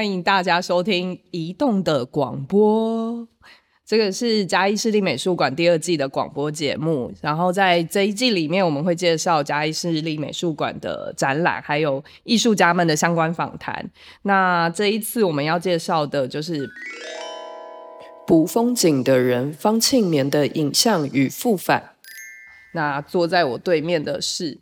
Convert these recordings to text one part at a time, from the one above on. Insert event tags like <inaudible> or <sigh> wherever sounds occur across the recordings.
欢迎大家收听《移动的广播》。这个是嘉义市立美术馆第二季的广播节目。然后在这一季里面，我们会介绍嘉义市立美术馆的展览，还有艺术家们的相关访谈。那这一次我们要介绍的就是《捕风景的人》方庆绵的影像与复返。那坐在我对面的是，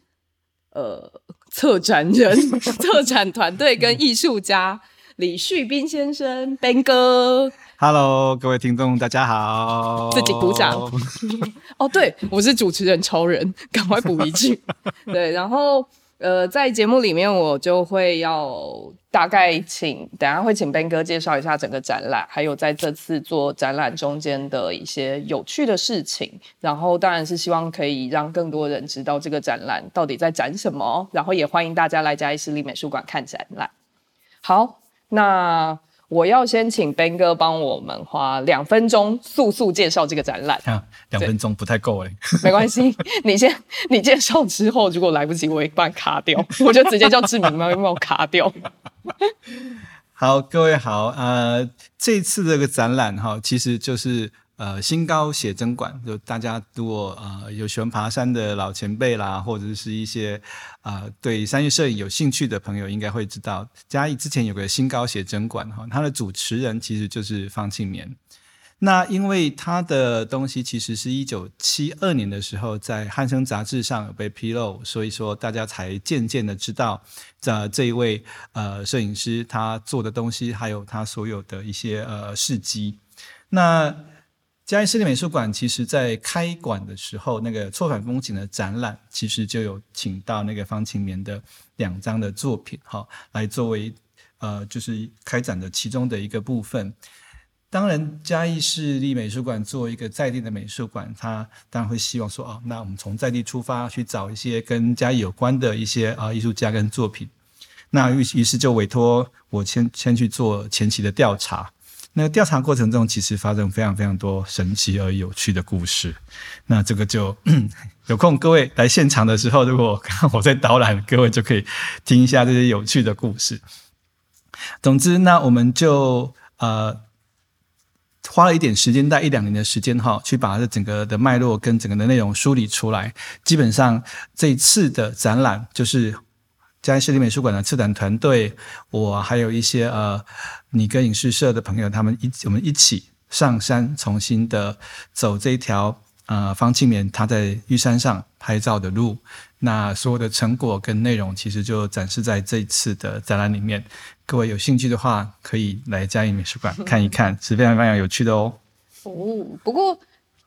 呃。策展人、<laughs> 策展团队跟艺术家李旭斌先生，Ben 哥，Hello，各位听众，大家好，自己鼓掌。<laughs> 哦，对，我是主持人超人，赶快补一句。<laughs> 对，然后。呃，在节目里面，我就会要大概请，等下会请 Ben 哥介绍一下整个展览，还有在这次做展览中间的一些有趣的事情。然后，当然是希望可以让更多人知道这个展览到底在展什么。然后，也欢迎大家来嘉义市立美术馆看展览。好，那。我要先请 Ben 哥帮我们花两分钟速速介绍这个展览。啊，两分钟不太够哎。<laughs> 没关系，你先 <laughs> 你介绍之后，如果来不及，我会把你卡掉，<laughs> 我就直接叫志明帮帮我卡掉。好，各位好，呃，这次这个展览哈，其实就是。呃，新高写真馆，就大家如果呃有喜欢爬山的老前辈啦，或者是一些啊、呃、对商业摄影有兴趣的朋友，应该会知道嘉义之前有个新高写真馆哈，它的主持人其实就是方庆年。那因为他的东西其实是一九七二年的时候在《汉声》杂志上有被披露，所以说大家才渐渐的知道这这一位呃摄影师他做的东西，还有他所有的一些呃事迹。那嘉义市立美术馆其实，在开馆的时候，那个错反风景的展览，其实就有请到那个方庆绵的两张的作品，哈，来作为呃，就是开展的其中的一个部分。当然，嘉义市立美术馆作为一个在地的美术馆，它当然会希望说，哦，那我们从在地出发，去找一些跟嘉义有关的一些啊艺术家跟作品。那于于是就委托我先先去做前期的调查。那调查过程中，其实发生非常非常多神奇而有趣的故事。那这个就 <clears throat> 有空各位来现场的时候，如果我在导览，各位就可以听一下这些有趣的故事。总之，那我们就呃花了一点时间，大概一两年的时间哈，去把这整个的脉络跟整个的内容梳理出来。基本上这一次的展览就是。嘉义市立美术馆的策展团队，我还有一些呃，你跟影视社的朋友，他们一我们一起上山，重新的走这一条呃方庆绵他在玉山上拍照的路。那所有的成果跟内容，其实就展示在这一次的展览里面。各位有兴趣的话，可以来嘉义美术馆看一看，<laughs> 是非常非常有趣的哦。哦，不过，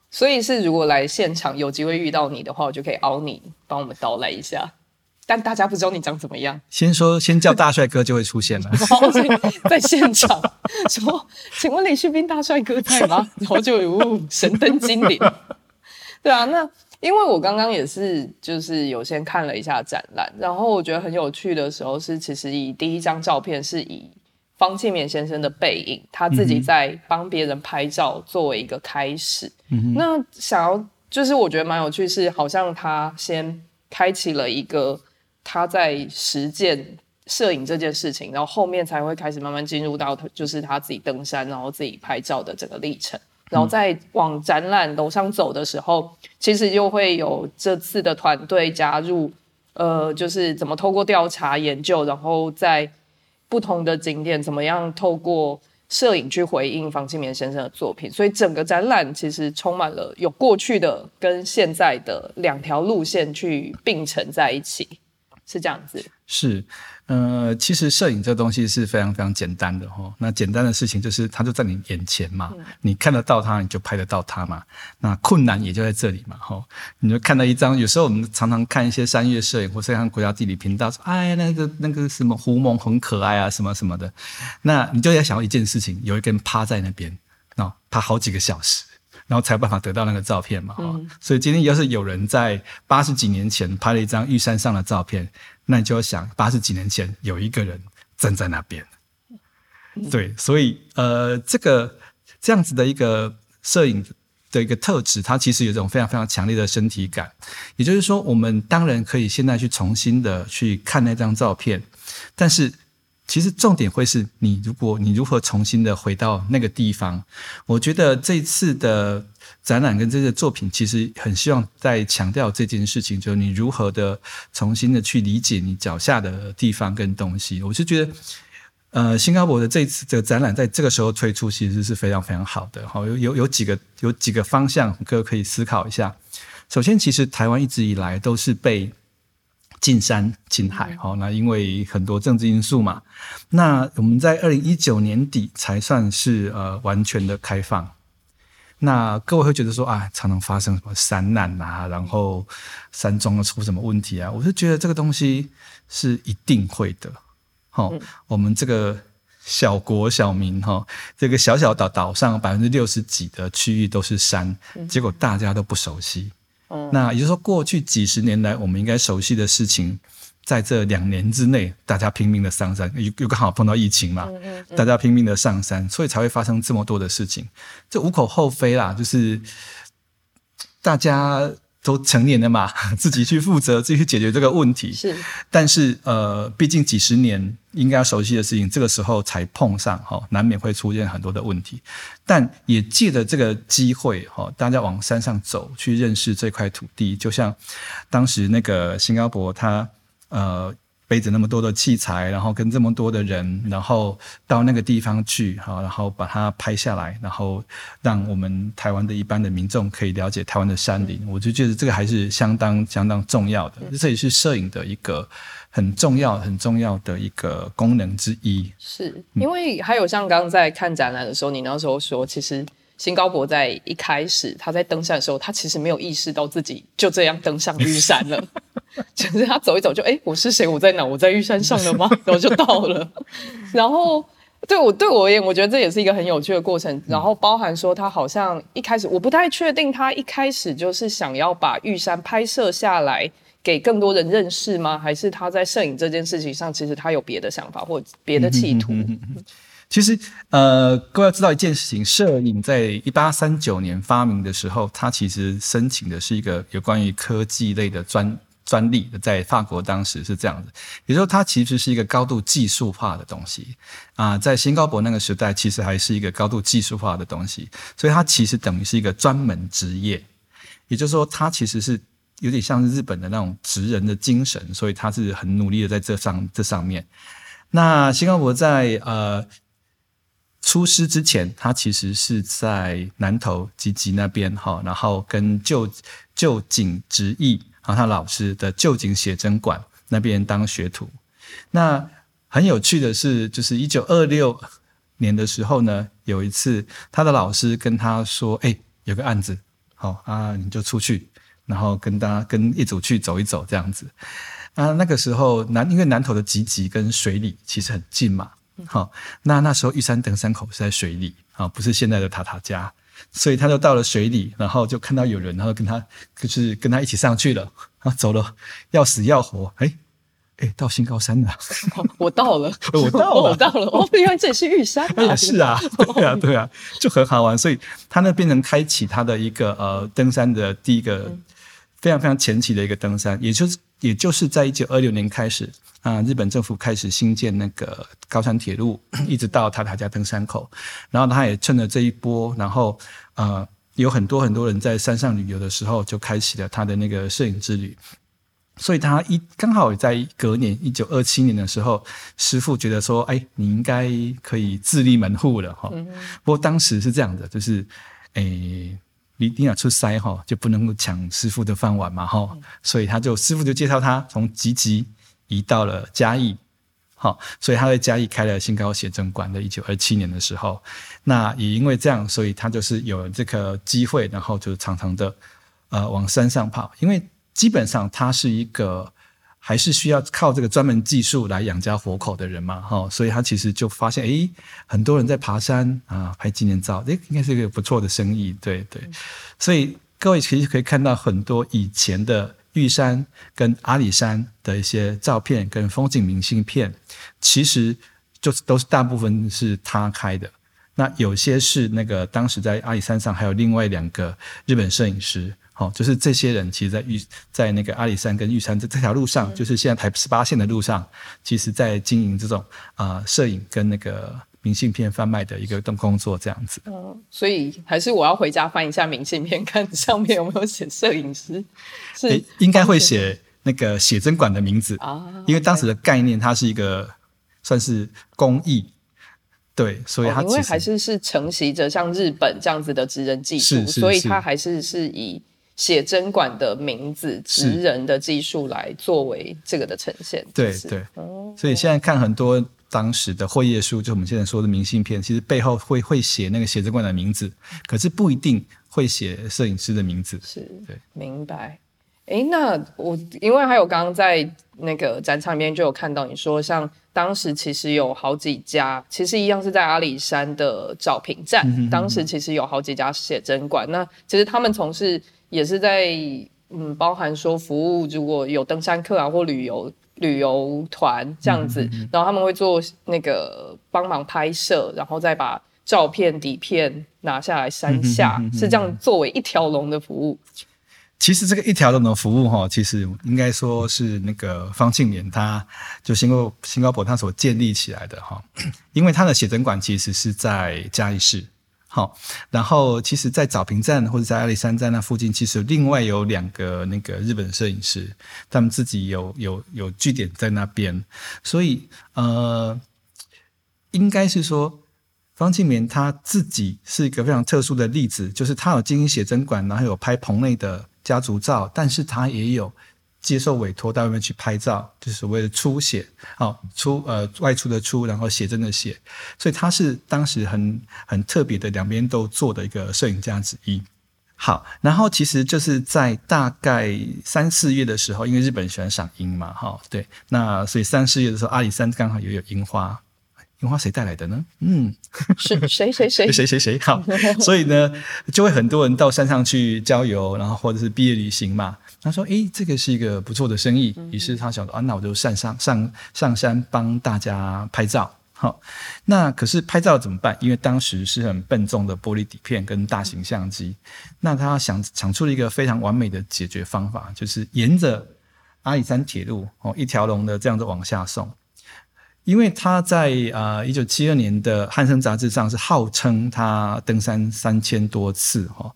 所以是如果来现场有机会遇到你的话，我就可以凹你，帮我们导览一下。但大家不知道你长怎么样。先说，先叫大帅哥就会出现了。<laughs> 在现场说：“请问李旭斌大帅哥在吗？” <laughs> 然后就有神灯精灵。对啊，那因为我刚刚也是，就是有先看了一下展览，然后我觉得很有趣的时候是，其实以第一张照片是以方庆勉先生的背影，他自己在帮别人拍照作为一个开始。嗯。那想要就是我觉得蛮有趣，是好像他先开启了一个。他在实践摄影这件事情，然后后面才会开始慢慢进入到，就是他自己登山，然后自己拍照的整个历程。然后在往展览楼上走的时候，其实就会有这次的团队加入，呃，就是怎么透过调查研究，然后在不同的景点怎么样透过摄影去回应房庆绵先生的作品。所以整个展览其实充满了有过去的跟现在的两条路线去并存在一起。是这样子，是，呃，其实摄影这东西是非常非常简单的哈。那简单的事情就是它就在你眼前嘛，嗯、你看得到它，你就拍得到它嘛。那困难也就在这里嘛，哈。你就看到一张，有时候我们常常看一些山岳摄影，或是看国家地理频道，说，哎，那个那个什么狐獴很可爱啊，什么什么的。那你就要想到一件事情，有一个人趴在那边，哦，趴好几个小时。然后才有办法得到那个照片嘛，嗯、所以今天要是有人在八十几年前拍了一张玉山上的照片，那你就要想八十几年前有一个人站在那边，嗯、对，所以呃，这个这样子的一个摄影的一个特质，它其实有一种非常非常强烈的身体感。也就是说，我们当然可以现在去重新的去看那张照片，但是其实重点会是你，如果你如何重新的回到那个地方。我觉得这次的展览跟这个作品，其实很希望在强调这件事情，就是你如何的重新的去理解你脚下的地方跟东西。我是觉得。呃，新加坡的这次这个展览在这个时候推出，其实是非常非常好的。好，有有有几个有几个方向，各位可以思考一下。首先，其实台湾一直以来都是被禁山近海，好，那因为很多政治因素嘛。那我们在二零一九年底才算是呃完全的开放。那各位会觉得说啊，常常发生什么山难啊，然后山庄要出什么问题啊？我是觉得这个东西是一定会的。好、哦，我们这个小国小民哈，这个小小岛岛上百分之六十几的区域都是山，结果大家都不熟悉。嗯，那也就是说，过去几十年来我们应该熟悉的事情，在这两年之内，大家拼命的上山，又又刚好碰到疫情嘛，大家拼命的上山，所以才会发生这么多的事情。这无可厚非啦，就是大家。都成年了嘛，<laughs> 自己去负责，自己去解决这个问题。是，但是呃，毕竟几十年应该要熟悉的事情，这个时候才碰上哈，难免会出现很多的问题。但也借着这个机会哈，大家往山上走，去认识这块土地，就像当时那个新加坡他呃。背着那么多的器材，然后跟这么多的人，然后到那个地方去，好，然后把它拍下来，然后让我们台湾的一般的民众可以了解台湾的山林，我就觉得这个还是相当相当重要的，这也是摄影的一个很重要很重要的一个功能之一。是因为还有像刚刚在看展览的时候，你那时候说，其实新高博在一开始他在登山的时候，他其实没有意识到自己就这样登上玉山了。<laughs> 就是他走一走就哎、我是谁？我在哪？我在玉山上了吗？<laughs> 然后就到了。然后对我对我而言，我觉得这也是一个很有趣的过程。然后包含说他好像一开始我不太确定，他一开始就是想要把玉山拍摄下来给更多人认识吗？还是他在摄影这件事情上，其实他有别的想法或别的企图？其实呃，各位要知道一件事情，摄影在一八三九年发明的时候，它其实申请的是一个有关于科技类的专。专利在法国当时是这样子，也就是说，它其实是一个高度技术化的东西啊。在新高博那个时代，其实还是一个高度技术化的东西，所以它其实等于是一个专门职业。也就是说，它其实是有点像日本的那种职人的精神，所以他是很努力的在这上这上面。那新高博在呃出师之前，他其实是在南投集集那边哈，然后跟旧旧井直义。然后他老师的旧井写真馆那边当学徒，那很有趣的是，就是一九二六年的时候呢，有一次他的老师跟他说：“哎，有个案子，好啊，你就出去，然后跟大家跟一组去走一走这样子。”啊，那个时候南因为南投的集集跟水里其实很近嘛，好，那那时候玉山登山口是在水里啊，不是现在的塔塔家。所以他就到了水里，然后就看到有人，然后跟他就是跟他一起上去了，然后走了要死要活，哎哎，到新高山了，我到了，我到了，我到了，哦，原来这里是玉山啊，也是啊，对啊，对啊，就很好玩，所以他那变成开启他的一个呃登山的第一个非常非常前期的一个登山，也就是也就是在一九二六年开始。啊，日本政府开始兴建那个高山铁路，<clears throat> 一直到塔塔加登山口，然后他也趁着这一波，然后呃，有很多很多人在山上旅游的时候，就开启了他的那个摄影之旅。所以他一刚好在隔年一九二七年的时候，师傅觉得说，哎，你应该可以自立门户了哈。不过当时是这样的，就是哎，你一定要出塞哈，就不能够抢师傅的饭碗嘛哈。所以他就师傅就介绍他从吉吉。移到了嘉义，好，所以他在嘉义开了新高写真馆。在一九二七年的时候，那也因为这样，所以他就是有了这个机会，然后就常常的呃往山上跑。因为基本上他是一个还是需要靠这个专门技术来养家活口的人嘛，哈，所以他其实就发现，诶，很多人在爬山啊，拍纪念照，诶，应该是一个不错的生意，对对。所以各位其实可以看到很多以前的。玉山跟阿里山的一些照片跟风景明信片，其实就是都是大部分是他开的。那有些是那个当时在阿里山上还有另外两个日本摄影师，哦，就是这些人其实在玉在那个阿里山跟玉山这这条路上，嗯、就是现在台十八线的路上，其实在经营这种啊、呃、摄影跟那个明信片贩卖的一个动工作这样子。嗯，所以还是我要回家翻一下明信片，看上面有没有写摄影师。是应该会写那个写真馆的名字啊，因为当时的概念它是一个算是公益。对，所以它、哦、因为还是是承袭着像日本这样子的职人技术，所以它还是是以写真馆的名字、职人的技术来作为这个的呈现。对对、哦，所以现在看很多当时的会页书，就我们现在说的明信片，其实背后会会写那个写真馆的名字，可是不一定会写摄影师的名字。是，对，明白。哎，那我因为还有刚刚在那个展场里面就有看到你说像。当时其实有好几家，其实一样是在阿里山的找平站。嗯哼哼。当时其实有好几家写真馆，那其实他们从事也是在嗯，包含说服务，如果有登山客啊或旅游旅游团这样子，然后他们会做那个帮忙拍摄，然后再把照片底片拿下来山下，是这样作为一条龙的服务。其实这个一条龙的服务哈，其实应该说是那个方庆年他就新高新高博他所建立起来的哈，因为他的写真馆其实是在嘉义市，好，然后其实，在早平站或者在阿里山站那附近，其实另外有两个那个日本摄影师，他们自己有有有据点在那边，所以呃，应该是说方庆年他自己是一个非常特殊的例子，就是他有经营写真馆，然后有拍棚内的。家族照，但是他也有接受委托到外面去拍照，就是所谓的出写，哦，出呃外出的出，然后写真的写，所以他是当时很很特别的两边都做的一个摄影家之一。好，然后其实就是在大概三四月的时候，因为日本喜欢赏樱嘛，哈，对，那所以三四月的时候，阿里山刚好也有樱花。樱花谁带来的呢？嗯，是谁谁谁 <laughs> 谁谁谁好，<laughs> 所以呢，就会很多人到山上去郊游，然后或者是毕业旅行嘛。他说：“诶，这个是一个不错的生意。”于是他想说：“啊，那我就上上上上山帮大家拍照。”好，那可是拍照怎么办？因为当时是很笨重的玻璃底片跟大型相机。那他想想出了一个非常完美的解决方法，就是沿着阿里山铁路哦，一条龙的这样子往下送。因为他在啊一九七二年的《汉声》杂志上是号称他登山三千多次哈，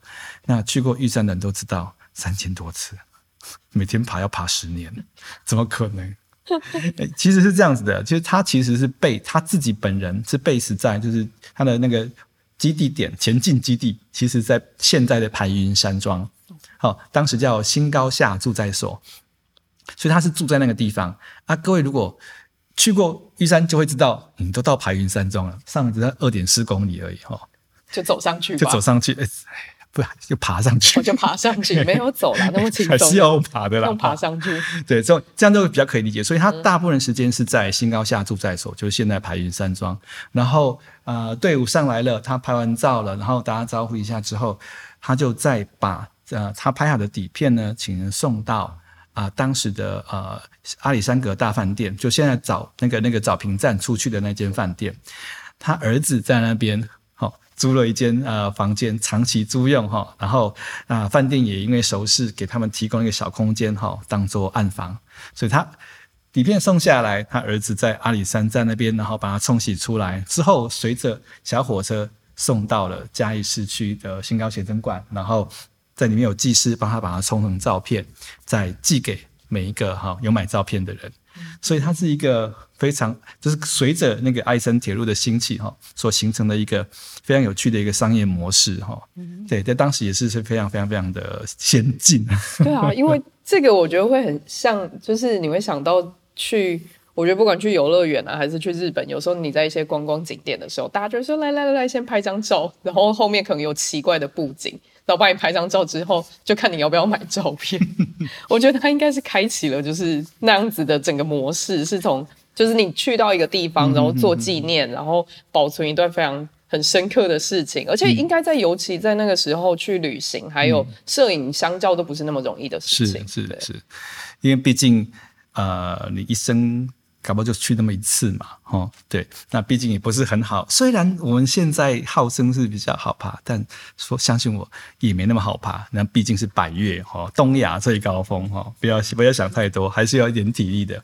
那去过玉山的人都知道三千多次，<laughs> 每天爬要爬十年，<laughs> 怎么可能？<laughs> 其实是这样子的，其实他其实是被他自己本人是 base 在就是他的那个基地点前进基地，其实在现在的排云山庄，好，当时叫新高下驻在所，所以他是住在那个地方啊。各位如果去过玉山就会知道，你都到排云山庄了，上面只在二点四公里而已哈，就走上去，就走上去，哎，不，就爬上去，我就爬上去，没有走了，<laughs> 那么轻松，还是要爬的啦，用爬上去，<laughs> 对，这这样就比较可以理解。所以他大部分时间是在新高下住在所，就是现在排云山庄。然后呃，队伍上来了，他拍完照了，然后大家招呼一下之后，他就再把呃他拍好的底片呢，请人送到。啊、呃，当时的呃阿里山阁大饭店，就现在找那个那个找平站出去的那间饭店，他儿子在那边好、租了一间呃房间，长期租用哈、然后啊、饭店也因为熟识，给他们提供一个小空间哈、哦，当做暗房，所以他底片送下来，他儿子在阿里山站那边，然后把它冲洗出来之后，随着小火车送到了嘉义市区的新高写真馆，然后。在里面有技师帮他把它冲成照片，再寄给每一个哈有买照片的人，所以它是一个非常就是随着那个阿里山铁路的兴起哈所形成的一个非常有趣的一个商业模式哈。对，在当时也是是非常非常非常的先进。对啊，<laughs> 因为这个我觉得会很像，就是你会想到去，我觉得不管去游乐园啊，还是去日本，有时候你在一些观光景点的时候，大家就说来来来来，先拍张照，然后后面可能有奇怪的布景。然后帮你拍张照之后，就看你要不要买照片。<laughs> 我觉得他应该是开启了就是那样子的整个模式，是从就是你去到一个地方，然后做纪念，然后保存一段非常很深刻的事情。而且应该在尤其在那个时候去旅行，还有摄影，相较都不是那么容易的事情。是是是，因为毕竟呃，你一生搞不好就去那么一次嘛，哦，对，那毕竟也不是很好。虽然我们现在号称是比较好爬，但说相信我也没那么好爬。那毕竟是百岳哈，东亚最高峰哈，不要不要想太多，还是要一点体力的。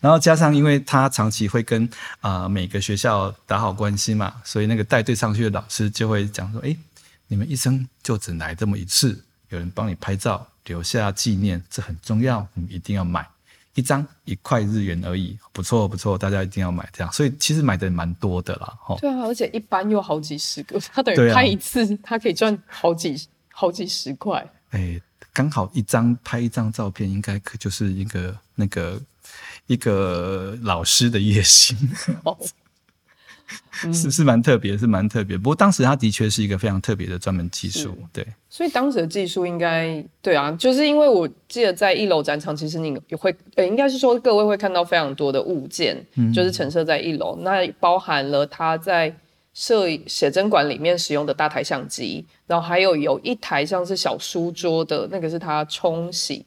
然后加上，因为他长期会跟啊、每个学校打好关系嘛，所以那个带队上去的老师就会讲说：“哎，你们一生就只来这么一次，有人帮你拍照留下纪念，这很重要，你们一定要买一张一块日元而已，不错不错，大家一定要买这样。所以其实买的蛮多的啦，哈。对啊，而且一般又好几十个，他等于拍一次，啊、他可以赚好几好几十块。哎，刚好一张拍一张照片，应该可就是一个那个。一个老师的月薪，<laughs> 是是蛮特别，是蛮特别。不过当时它的确是一个非常特别的专门技术，对。所以当时的技术应该对啊，就是因为我记得在一楼展场，其实你会呃，应该是说各位会看到非常多的物件，嗯、就是陈设在一楼，那包含了他在摄写真馆里面使用的大台相机，然后还有有一台像是小书桌的那个是他冲洗。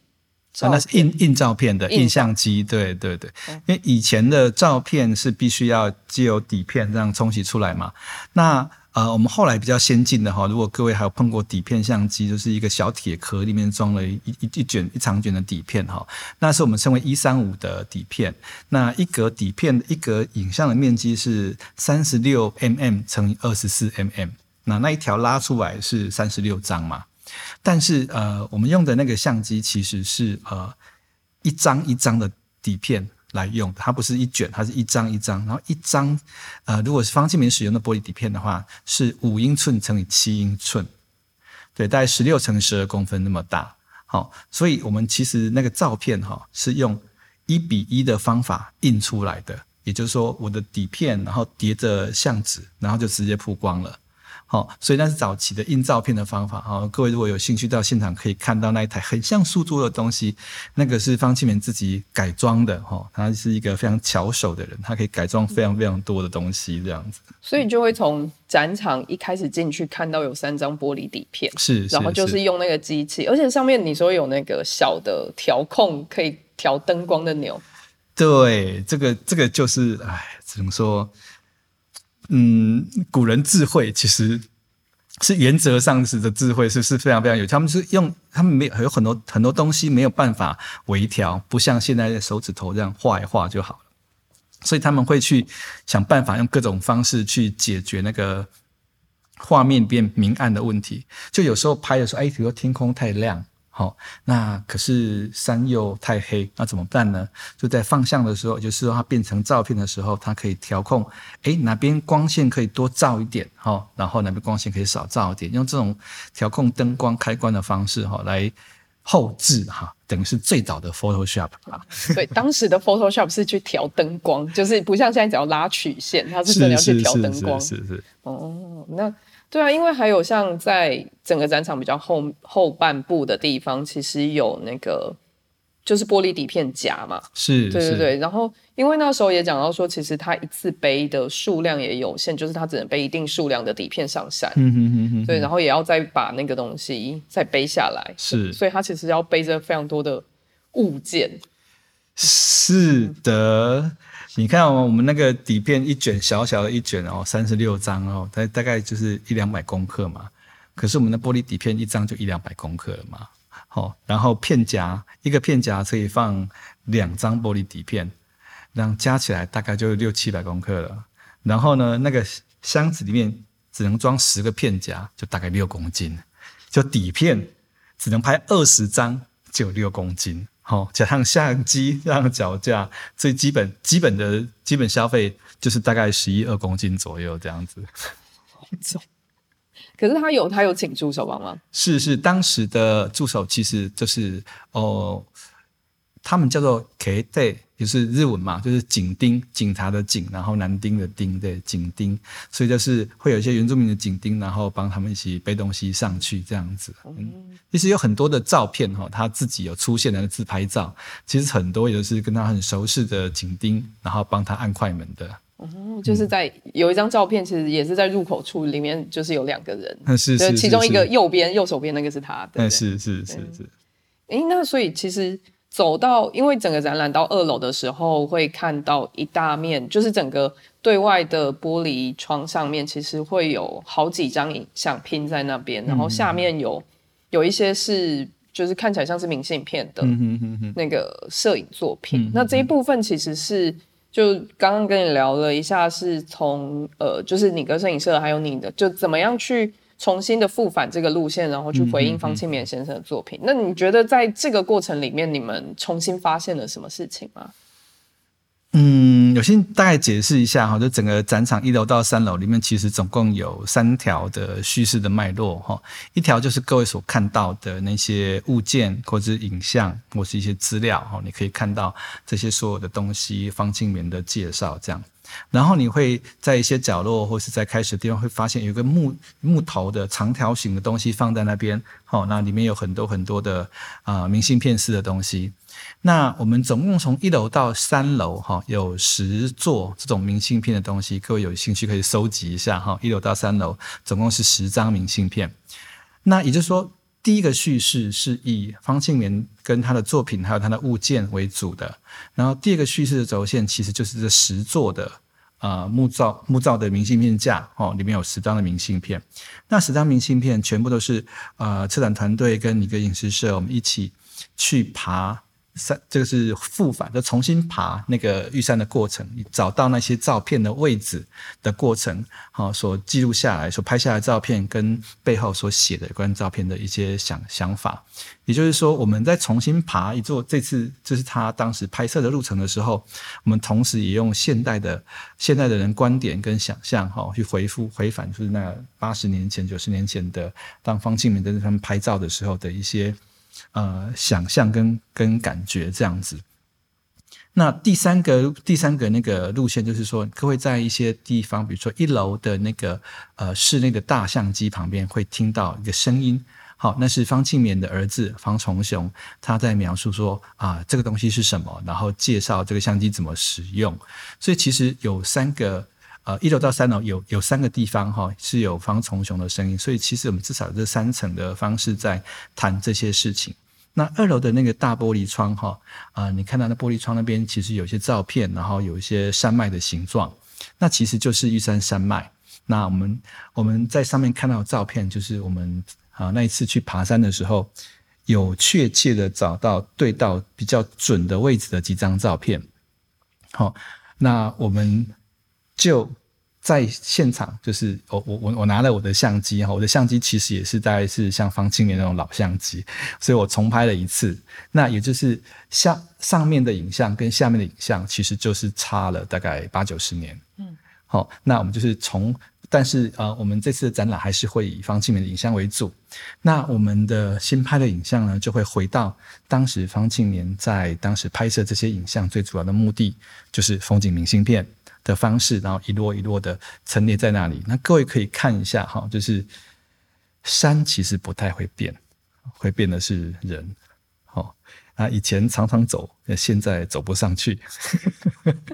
啊、那是印印照片的印相机，对对对，因为以前的照片是必须要借由底片这样冲洗出来嘛。那呃，我们后来比较先进的哈，如果各位还有碰过底片相机，就是一个小铁壳里面装了一一一卷一长卷的底片哈，那是我们称为一三五的底片。那一格底片一格影像的面积是三十六 mm 乘以二十四 mm，那那一条拉出来是三十六张嘛。但是呃，我们用的那个相机其实是呃一张一张的底片来用，它不是一卷，它是一张一张。然后一张呃，如果是方庆绵使用的玻璃底片的话，是五英寸乘以七英寸，对，大概十六乘十二公分那么大。好，所以我们其实那个照片哈、是用一比一的方法印出来的，也就是说我的底片然后叠着相纸，然后就直接曝光了。好，所以那是早期的印照片的方法。好，各位如果有兴趣到现场，可以看到那一台很像书桌的东西，那个是方庆明自己改装的。哈，他是一个非常巧手的人，他可以改装非常非常多的东西，这样子。所以就会从展场一开始进去看到有三张玻璃底片，是，然后就是用那个机器，而且上面你说有那个小的调控，可以调灯光的钮。对，这个这个就是，哎，只能说。嗯，古人智慧其实是原则上是的智慧，是是非常非常有。他们是用他们没有有很多很多东西没有办法微调，不像现在的手指头这样画一画就好了。所以他们会去想办法，用各种方式去解决那个画面变明暗的问题。就有时候拍的时候，哎，比如说天空太亮。好，那可是山又太黑，那怎么办呢？就在放相的时候，就是说它变成照片的时候，它可以调控，诶，哪边光线可以多照一点，哈，然后哪边光线可以少照一点，用这种调控灯光开关的方式，哈，来后置，哈，等于是最早的 Photoshop 啊。<laughs> 对，当时的 Photoshop 是去调灯光，就是不像现在只要拉曲线，它是真的要去调灯光。是是，是是是。哦，那。对啊，因为还有像在整个展场比较后后半部的地方，其实有那个就是玻璃底片夹嘛。是，对对对。然后因为那时候也讲到说，其实他一次背的数量也有限，就是他只能背一定数量的底片上山。嗯哼哼哼。对，然后也要再把那个东西再背下来。是，所以他其实要背着非常多的物件。是的。你看，我们那个底片一卷小小的一卷哦，三十六张哦，大大概就是一两百公克嘛。可是我们的玻璃底片一张就一两百公克了嘛。好，然后片夹一个片夹可以放两张玻璃底片，然后加起来大概就六七百公克了。然后呢，那个箱子里面只能装十个片夹，就大概六公斤。就底片只能拍二十张，就六公斤。好，加上相机，加上脚架，最基本基本的基本消费就是大概十一二公斤左右这样子。重，<laughs> 可是他有他有请助手帮忙？是是，当时的助手其实就是哦。他们叫做 kete，就是日文嘛，就是警丁，警察的警，然后男丁的丁，对，警丁，所以就是会有一些原住民的警丁，然后帮他们一起背东西上去这样子。嗯，其实有很多的照片哈，他自己有出现的自拍照，其实很多也是跟他很熟悉的警丁，然后帮他按快门的。哦，就是在有一张照片，其实也是在入口处里面，就是有两个人，是是，是，是，其中一个右边右手边那个是他，对，是是是是。哎，那所以其实。走到，因为整个展览到二楼的时候，会看到一大面，就是整个对外的玻璃窗上面，其实会有好几张影像拼在那边，然后下面有有一些是就是看起来像是明信片的那个摄影作品。那这一部分其实是就刚刚跟你聊了一下，是从呃，就是你跟摄影社还有你的，就怎么样去。重新的复返这个路线，然后去回应方庆绵先生的作品。嗯嗯嗯。那你觉得在这个过程里面，你们重新发现了什么事情吗？嗯，我先大概解释一下哈，就整个展场一楼到三楼里面，其实总共有三条的叙事的脉络哈。一条就是各位所看到的那些物件，或者是影像，或是一些资料哈，你可以看到这些所有的东西，方清明的介绍这样。然后你会在一些角落或是在开始的地方会发现有一个木木头的长条形的东西放在那边，好，那里面有很多很多的啊、明信片式的东西。那我们总共从一楼到三楼哈，有十座这种明信片的东西，各位有兴趣可以收集一下哈。一楼到三楼总共是十张明信片。那也就是说，第一个叙事是以方庆绵跟他的作品还有他的物件为主的，然后第二个叙事的轴线其实就是这十座的。呃，木造木造的明信片架哦，里面有十张的明信片。那十张明信片全部都是呃，策展团队跟一个影视社，我们一起去爬。三，这个是复返，就重新爬那个玉山的过程，找到那些照片的位置的过程，好，所记录下来，所拍下来照片跟背后所写的有关照片的一些想想法。也就是说，我们在重新爬一座，这次就是他当时拍摄的路程的时候，我们同时也用现代的现代的人观点跟想象，哈，去回复回返，就是那八十年前、九十年前的当方庆绵在他们拍照的时候的一些。呃，想象跟跟感觉这样子。那第三个第三个那个路线就是说，各位在一些地方，比如说一楼的那个呃室内的大相机旁边，会听到一个声音。好，那是方庆勉的儿子方从雄，他在描述说啊，这个东西是什么，然后介绍这个相机怎么使用。所以其实有三个。呃，一楼到三楼有有三个地方哈，是有方从雄的声音，所以其实我们至少有这三层的方式在谈这些事情。那二楼的那个大玻璃窗哈，啊、你看到那玻璃窗那边其实有一些照片，然后有一些山脉的形状，那其实就是玉山山脉。那我们我们在上面看到的照片，就是我们啊那一次去爬山的时候，有确切的找到对到比较准的位置的几张照片。好，那我们。就在现场，就是我我我我拿了我的相机哈，我的相机其实也是大概是像方庆年那种老相机，所以我重拍了一次。那也就是下上面的影像跟下面的影像，其实就是差了大概八九十年。嗯，好，那我们就是从，但是呃，我们这次的展览还是会以方庆年的影像为主。那我们的新拍的影像呢，就会回到当时方庆年在当时拍摄这些影像最主要的目的，就是风景明信片。的方式，然后一摞一摞的陈列在那里。那各位可以看一下哈，就是山其实不太会变，会变的是人。好，啊，以前常常走，现在走不上去。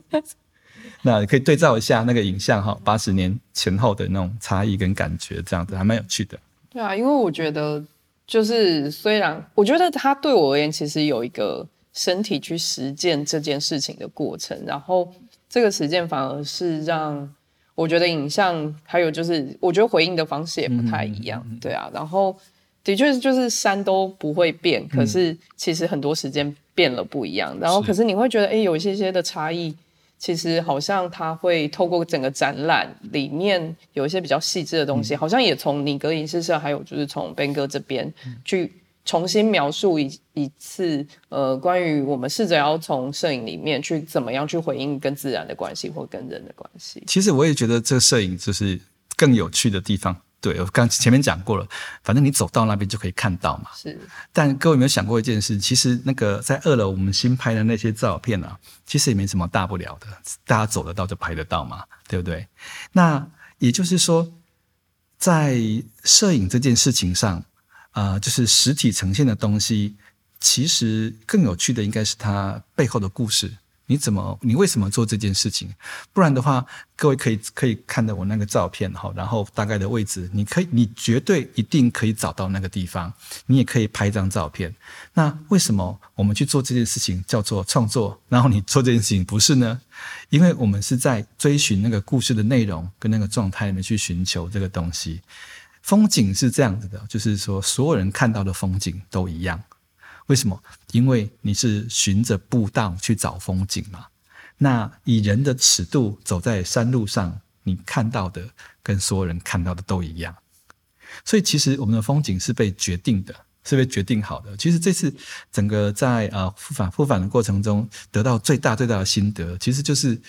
<laughs> 那可以对照一下那个影像哈，八十年前后的那种差异跟感觉，这样子还蛮有趣的。对啊，因为我觉得就是虽然我觉得它对我而言，其实有一个身体去实践这件事情的过程，然后。这个实践反而是让我觉得影像，还有就是我觉得回应的方式也不太一样，嗯、对啊。然后的确就是山都不会变，嗯、可是其实很多时间变了不一样。然后可是你会觉得，哎，有一些些的差异，其实好像它会透过整个展览里面有一些比较细致的东西，嗯、好像也从你格影视社，还有就是从 Ben 哥这边去。重新描述一一次，呃，关于我们试着要从摄影里面去怎么样去回应跟自然的关系或跟人的关系。其实我也觉得这个摄影就是更有趣的地方。对，我刚前面讲过了，反正你走到那边就可以看到嘛。是。但各位有没有想过一件事？其实那个在二楼我们新拍的那些照片啊，其实也没什么大不了的，大家走得到就拍得到嘛，对不对？那也就是说，在摄影这件事情上。啊、就是实体呈现的东西，其实更有趣的应该是它背后的故事。你怎么，你为什么做这件事情？不然的话，各位可以可以看到我那个照片哈，然后大概的位置，你可以，你绝对一定可以找到那个地方，你也可以拍一张照片。那为什么我们去做这件事情叫做创作？然后你做这件事情不是呢？因为我们是在追寻那个故事的内容跟那个状态里面去寻求这个东西。风景是这样子的，就是说所有人看到的风景都一样。为什么？因为你是循着步道去找风景嘛。那以人的尺度走在山路上，你看到的跟所有人看到的都一样。所以其实我们的风景是被决定的，是被决定好的。其实这次整个在呃复返复返的过程中，得到最大最大的心得，其实就是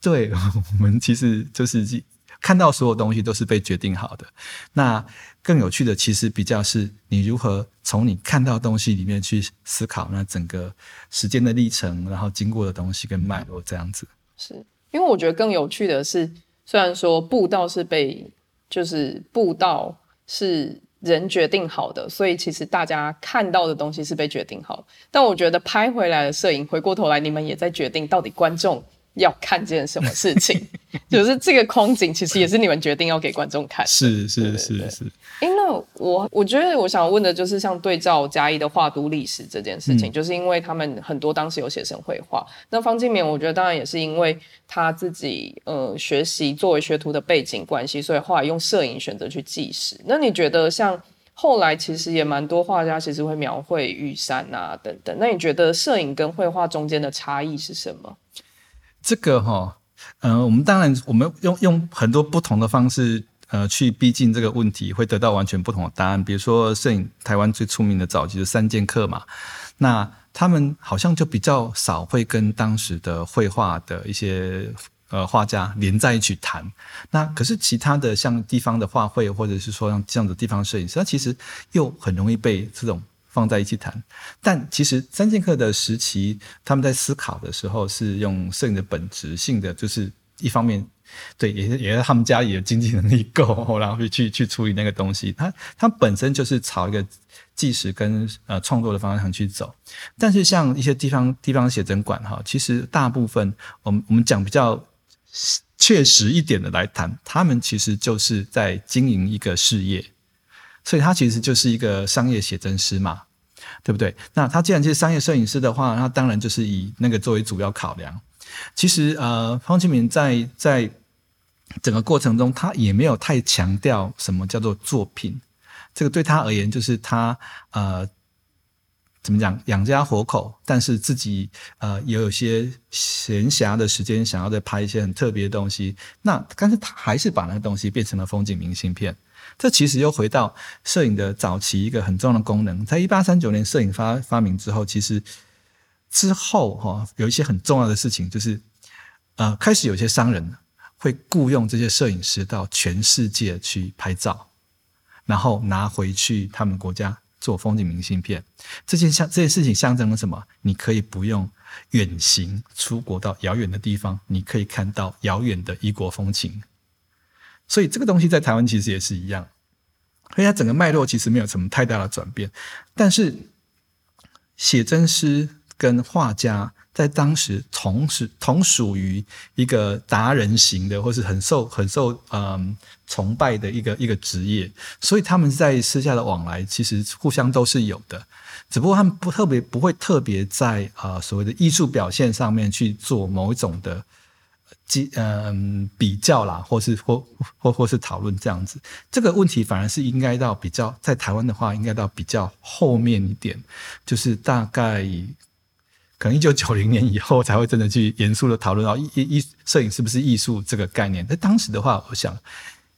对 <laughs> 我们其实就是。看到所有东西都是被决定好的，那更有趣的其实比较是你如何从你看到东西里面去思考那整个时间的历程，然后经过的东西跟脉络这样子。是因为我觉得更有趣的是，虽然说步道是被就是步道是人决定好的，所以其实大家看到的东西是被决定好，但我觉得拍回来的摄影，回过头来你们也在决定到底观众。要看见什么事情，<laughs> 就是这个空景，其实也是你们决定要给观众看。是是是是。哎、欸，那我我觉得我想问的就是，像对照嘉义的画都历史这件事情，嗯、就是因为他们很多当时有写生绘画。那方静绵，我觉得当然也是因为他自己呃学习作为学徒的背景关系，所以后来用摄影选择去纪实。那你觉得像后来其实也蛮多画家其实会描绘玉山啊等等，那你觉得摄影跟绘画中间的差异是什么？这个哈，嗯、呃，我们当然我们用用很多不同的方式，呃，去逼近这个问题，会得到完全不同的答案。比如说，摄影台湾最出名的早期的三剑客嘛，那他们好像就比较少会跟当时的绘画的一些呃画家连在一起谈。那可是其他的像地方的画会，或者是说像这样的地方摄影师，他其实又很容易被这种。放在一起谈，但其实三剑客的时期，他们在思考的时候是用摄影的本质性的，就是一方面，对，也是也是他们家里的经济能力够，<laughs> 然后去去处理那个东西。他他本身就是朝一个纪实跟呃创作的方向去走。但是像一些地方地方写真馆哈，其实大部分我们我们讲比较确实一点的来谈，他们其实就是在经营一个事业。所以他其实就是一个商业写真师嘛，对不对？那他既然是商业摄影师的话，那当然就是以那个作为主要考量。其实呃，方清明在在整个过程中，他也没有太强调什么叫做作品。这个对他而言，就是他呃怎么讲养家活口，但是自己呃也有些闲暇的时间，想要再拍一些很特别的东西。那但是他还是把那个东西变成了风景明信片。这其实又回到摄影的早期一个很重要的功能，在一八三九年摄影发发明之后，其实之后哈有一些很重要的事情，就是呃开始有些商人会雇佣这些摄影师到全世界去拍照，然后拿回去他们国家做风景明信片。这件象这件事情象征了什么？你可以不用远行出国到遥远的地方，你可以看到遥远的异国风情。所以这个东西在台湾其实也是一样，所以它整个脉络其实没有什么太大的转变。但是写真师跟画家在当时同时同属于一个达人型的，或是很受很受嗯、崇拜的一个一个职业，所以他们在私下的往来其实互相都是有的，只不过他们不特别不会特别在啊、所谓的艺术表现上面去做某一种的。嗯，比较啦，或是或或或是讨论这样子，这个问题反而是应该到比较在台湾的话，应该到比较后面一点，就是大概可能一九九零年以后才会真的去严肃的讨论到艺艺摄影是不是艺术这个概念。在当时的话，我想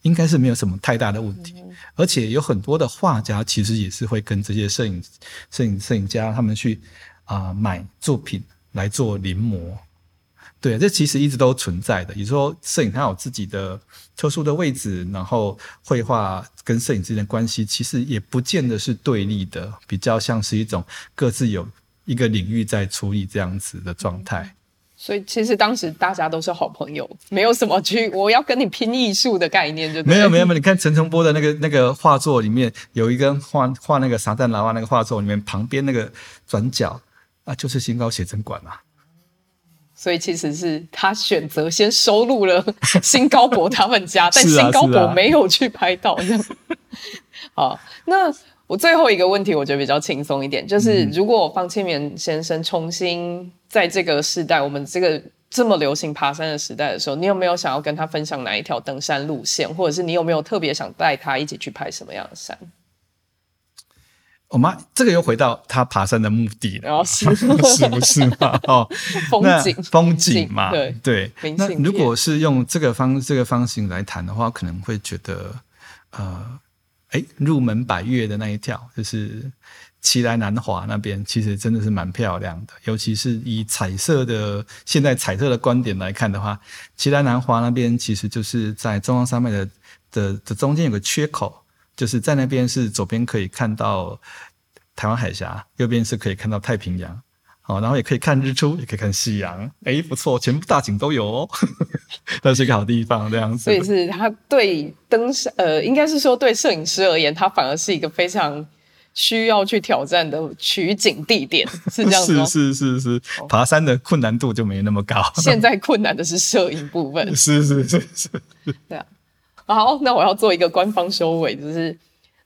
应该是没有什么太大的问题，而且有很多的画家其实也是会跟这些摄影摄影摄影家他们去啊、呃、买作品来做临摹。对，这其实一直都存在的。也就是说，摄影它有自己的特殊的位置，然后绘画跟摄影之间的关系，其实也不见得是对立的，比较像是一种各自有一个领域在处理这样子的状态。嗯，所以，其实当时大家都是好朋友，没有什么去我要跟你拼艺术的概念就没有没有没有。你看陈澄波的那个那个画作里面，有一个画画那个撒旦娃娃那个画作里面，旁边那个转角啊，就是新高写真馆嘛。所以其实是他选择先收录了 <laughs> 新高博他们家，啊、但新高博没有去拍到这样。好，那我最后一个问题，我觉得比较轻松一点，就是如果方庆绵先生重新在这个时代，我们这个这么流行爬山的时代的时候，你有没有想要跟他分享哪一条登山路线，或者是你有没有特别想带他一起去拍什么样的山？我妈，这个又回到她爬山的目的了，哦、是 <laughs> 是不是嘛？哦，<laughs> 风景，风景嘛，对对。那如果是用这个方这个方形来谈的话，可能会觉得，呃，哎，入门百越的那一条，就是奇来南华那边，其实真的是蛮漂亮的。尤其是以彩色的现在彩色的观点来看的话，奇来南华那边其实就是在中央山脉的的的中间有个缺口。就是在那边是左边可以看到台湾海峡，右边是可以看到太平洋，哦，然后也可以看日出，也可以看夕阳，哎，不错，全部大景都有哦，<laughs> 那是一个好地方，这样子。所以是它对登山，呃，应该是说对摄影师而言，它反而是一个非常需要去挑战的取景地点，是这样子吗？<laughs> 是是是是，爬山的困难度就没那么高。现在困难的是摄影部分，<laughs> 是是是是，对啊。好，那我要做一个官方收尾，就是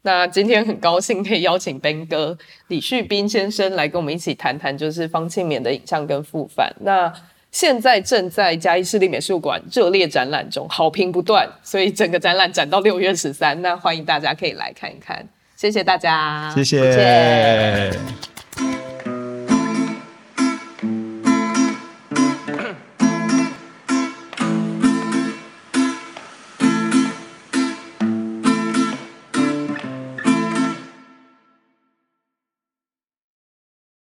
那今天很高兴可以邀请 Ben 哥李旭斌先生来跟我们一起谈谈，就是方庆勉的影像跟复返。那现在正在嘉义市立美术馆热烈展览中，好评不断，所以整个展览展到六月十三，那欢迎大家可以来看一看。谢谢大家，谢谢。谢谢。